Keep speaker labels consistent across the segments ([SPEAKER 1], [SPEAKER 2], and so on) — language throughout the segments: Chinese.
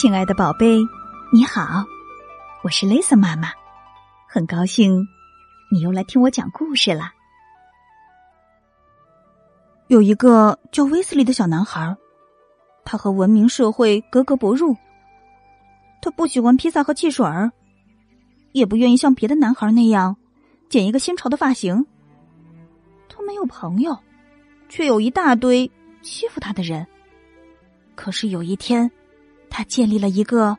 [SPEAKER 1] 亲爱的宝贝，你好，我是 Lisa 妈妈，很高兴你又来听我讲故事了。
[SPEAKER 2] 有一个叫威斯利的小男孩，他和文明社会格格不入。他不喜欢披萨和汽水儿，也不愿意像别的男孩那样剪一个新潮的发型。他没有朋友，却有一大堆欺负他的人。可是有一天。他建立了一个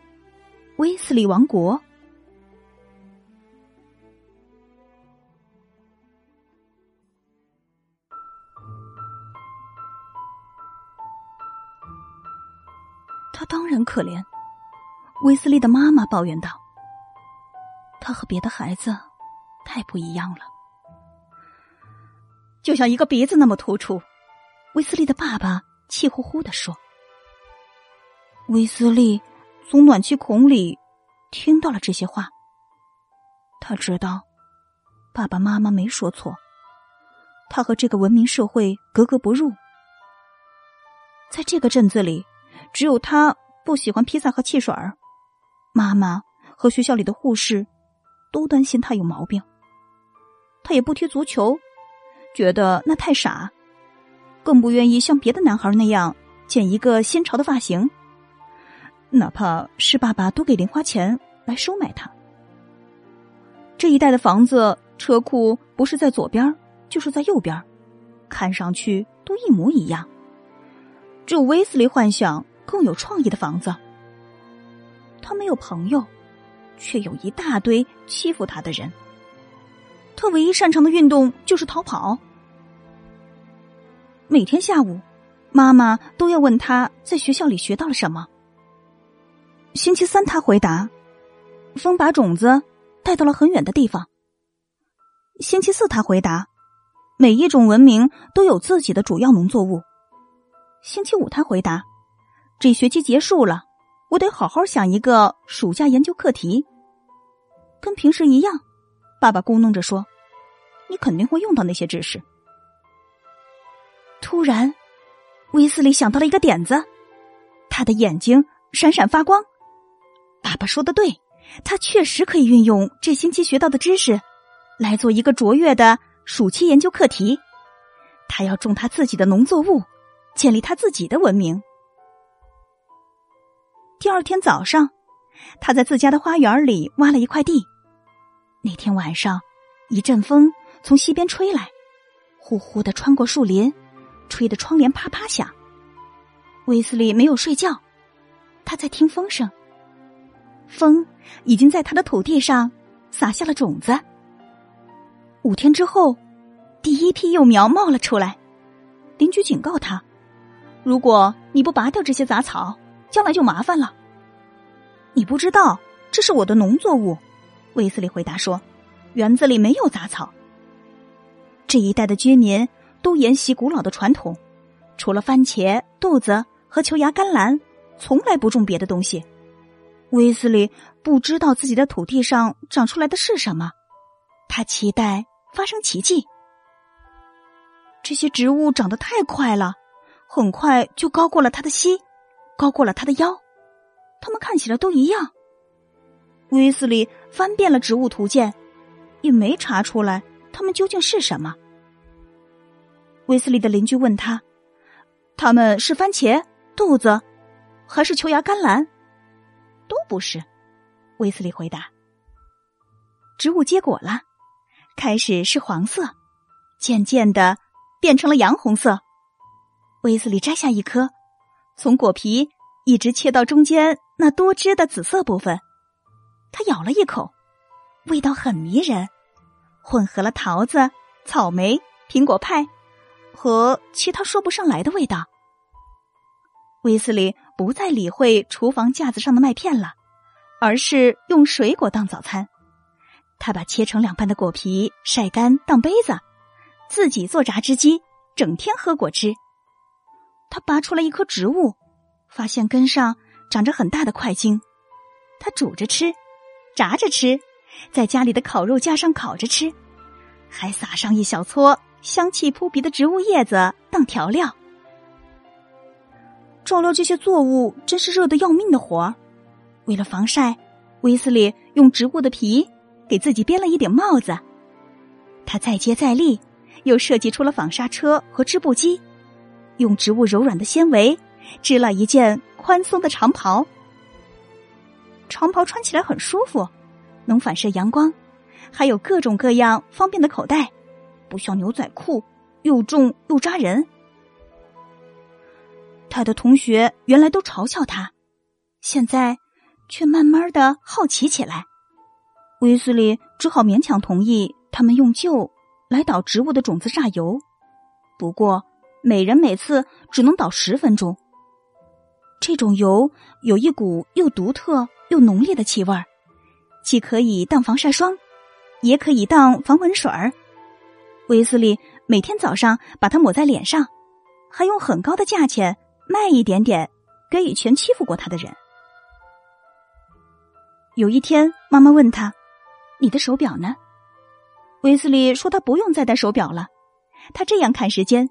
[SPEAKER 2] 威斯利王国。他当然可怜，威斯利的妈妈抱怨道：“他和别的孩子太不一样了，就像一个鼻子那么突出。”威斯利的爸爸气呼呼的说。威斯利从暖气孔里听到了这些话。他知道爸爸妈妈没说错，他和这个文明社会格格不入。在这个镇子里，只有他不喜欢披萨和汽水儿。妈妈和学校里的护士都担心他有毛病。他也不踢足球，觉得那太傻，更不愿意像别的男孩那样剪一个新潮的发型。哪怕是爸爸多给零花钱来收买他。这一带的房子车库不是在左边，就是在右边，看上去都一模一样。只有威斯利幻想更有创意的房子。他没有朋友，却有一大堆欺负他的人。他唯一擅长的运动就是逃跑。每天下午，妈妈都要问他在学校里学到了什么。星期三，他回答：“风把种子带到了很远的地方。”星期四，他回答：“每一种文明都有自己的主要农作物。”星期五，他回答：“这学期结束了，我得好好想一个暑假研究课题。”跟平时一样，爸爸咕哝着说：“你肯定会用到那些知识。”突然，威斯利想到了一个点子，他的眼睛闪闪发光。爸爸说的对，他确实可以运用这星期学到的知识，来做一个卓越的暑期研究课题。他要种他自己的农作物，建立他自己的文明。第二天早上，他在自家的花园里挖了一块地。那天晚上，一阵风从西边吹来，呼呼的穿过树林，吹得窗帘啪啪响。威斯利没有睡觉，他在听风声。风已经在他的土地上撒下了种子。五天之后，第一批幼苗冒了出来。邻居警告他：“如果你不拔掉这些杂草，将来就麻烦了。”你不知道，这是我的农作物。”威斯利回答说，“园子里没有杂草。这一带的居民都沿袭古老的传统，除了番茄、豆子和球芽甘蓝，从来不种别的东西。”威斯利不知道自己的土地上长出来的是什么，他期待发生奇迹。这些植物长得太快了，很快就高过了他的膝，高过了他的腰。它们看起来都一样。威斯利翻遍了植物图鉴，也没查出来它们究竟是什么。威斯利的邻居问他：“他们是番茄、豆子，还是球芽甘蓝？”不是，威斯利回答。植物结果了，开始是黄色，渐渐的变成了洋红色。威斯利摘下一颗，从果皮一直切到中间那多汁的紫色部分，他咬了一口，味道很迷人，混合了桃子、草莓、苹果派和其他说不上来的味道。威斯利不再理会厨房架子上的麦片了，而是用水果当早餐。他把切成两半的果皮晒干当杯子，自己做榨汁机，整天喝果汁。他拔出来一棵植物，发现根上长着很大的块茎。他煮着吃，炸着吃，在家里的烤肉架上烤着吃，还撒上一小撮香气扑鼻的植物叶子当调料。照料这些作物真是热得要命的活儿，为了防晒，威斯利用植物的皮给自己编了一顶帽子。他再接再厉，又设计出了纺纱车和织布机，用植物柔软的纤维织了一件宽松的长袍。长袍穿起来很舒服，能反射阳光，还有各种各样方便的口袋，不像牛仔裤又重又扎人。他的同学原来都嘲笑他，现在却慢慢的好奇起来。威斯利只好勉强同意他们用旧来捣植物的种子榨油，不过每人每次只能捣十分钟。这种油有一股又独特又浓烈的气味儿，既可以当防晒霜，也可以当防蚊水儿。威斯利每天早上把它抹在脸上，还用很高的价钱。卖一点点给以前欺负过他的人。有一天，妈妈问他：“你的手表呢？”威斯利说：“他不用再戴手表了。他这样看时间，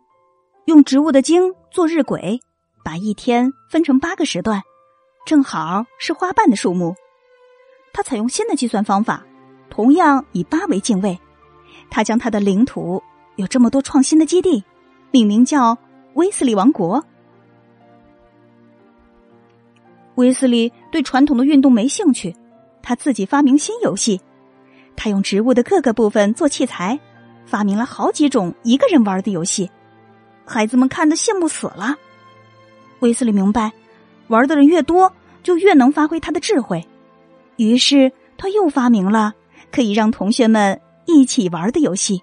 [SPEAKER 2] 用植物的茎做日晷，把一天分成八个时段，正好是花瓣的数目。他采用新的计算方法，同样以八为进位。他将他的领土有这么多创新的基地，命名叫威斯利王国。”威斯利对传统的运动没兴趣，他自己发明新游戏。他用植物的各个部分做器材，发明了好几种一个人玩的游戏。孩子们看得羡慕死了。威斯利明白，玩的人越多，就越能发挥他的智慧。于是他又发明了可以让同学们一起玩的游戏。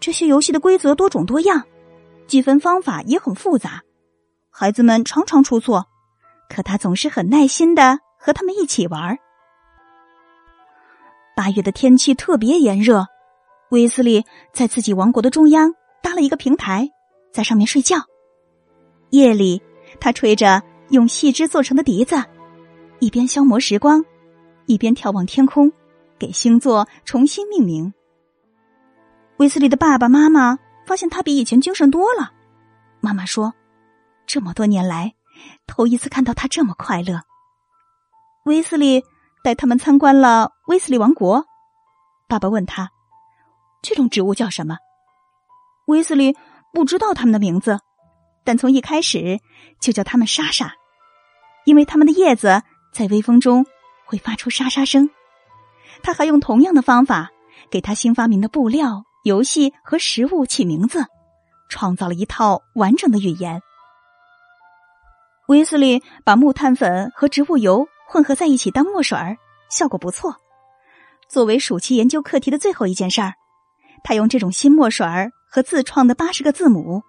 [SPEAKER 2] 这些游戏的规则多种多样，计分方法也很复杂，孩子们常常出错。可他总是很耐心的和他们一起玩。八月的天气特别炎热，威斯利在自己王国的中央搭了一个平台，在上面睡觉。夜里，他吹着用细枝做成的笛子，一边消磨时光，一边眺望天空，给星座重新命名。威斯利的爸爸妈妈发现他比以前精神多了。妈妈说：“这么多年来。”头一次看到他这么快乐。威斯利带他们参观了威斯利王国。爸爸问他：“这种植物叫什么？”威斯利不知道他们的名字，但从一开始就叫他们莎莎，因为他们的叶子在微风中会发出沙沙声。他还用同样的方法给他新发明的布料、游戏和食物起名字，创造了一套完整的语言。威斯利把木炭粉和植物油混合在一起当墨水儿，效果不错。作为暑期研究课题的最后一件事儿，他用这种新墨水儿和自创的八十个字母，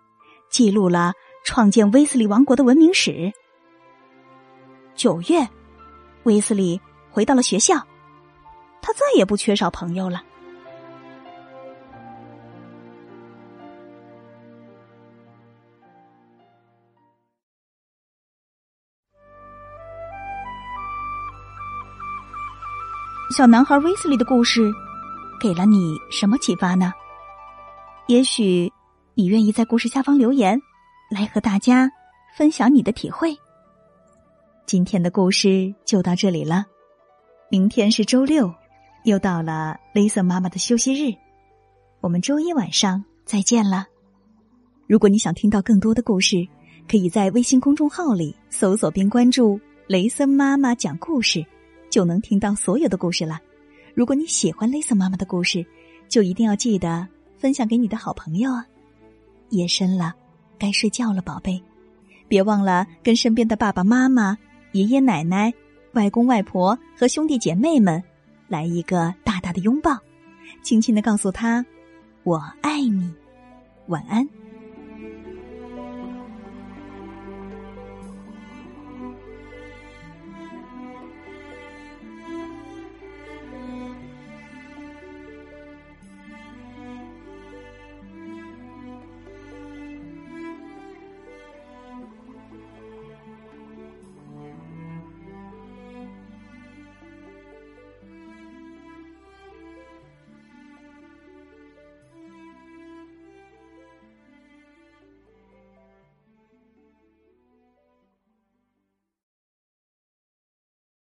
[SPEAKER 2] 记录了创建威斯利王国的文明史。九月，威斯利回到了学校，他再也不缺少朋友了。小男孩威斯利的故事，给了你什么启发呢？也许你愿意在故事下方留言，来和大家分享你的体会。今天的故事就到这里了，明天是周六，又到了 Lisa 妈妈的休息日，我们周一晚上再见了。如果你想听到更多的故事，可以在微信公众号里搜索并关注“雷森妈妈讲故事”。就能听到所有的故事了。如果你喜欢 Lisa 妈妈的故事，就一定要记得分享给你的好朋友啊！夜深了，该睡觉了，宝贝，别忘了跟身边的爸爸妈妈、爷爷奶奶、外公外婆和兄弟姐妹们来一个大大的拥抱，轻轻的告诉他：“我爱你。”晚安。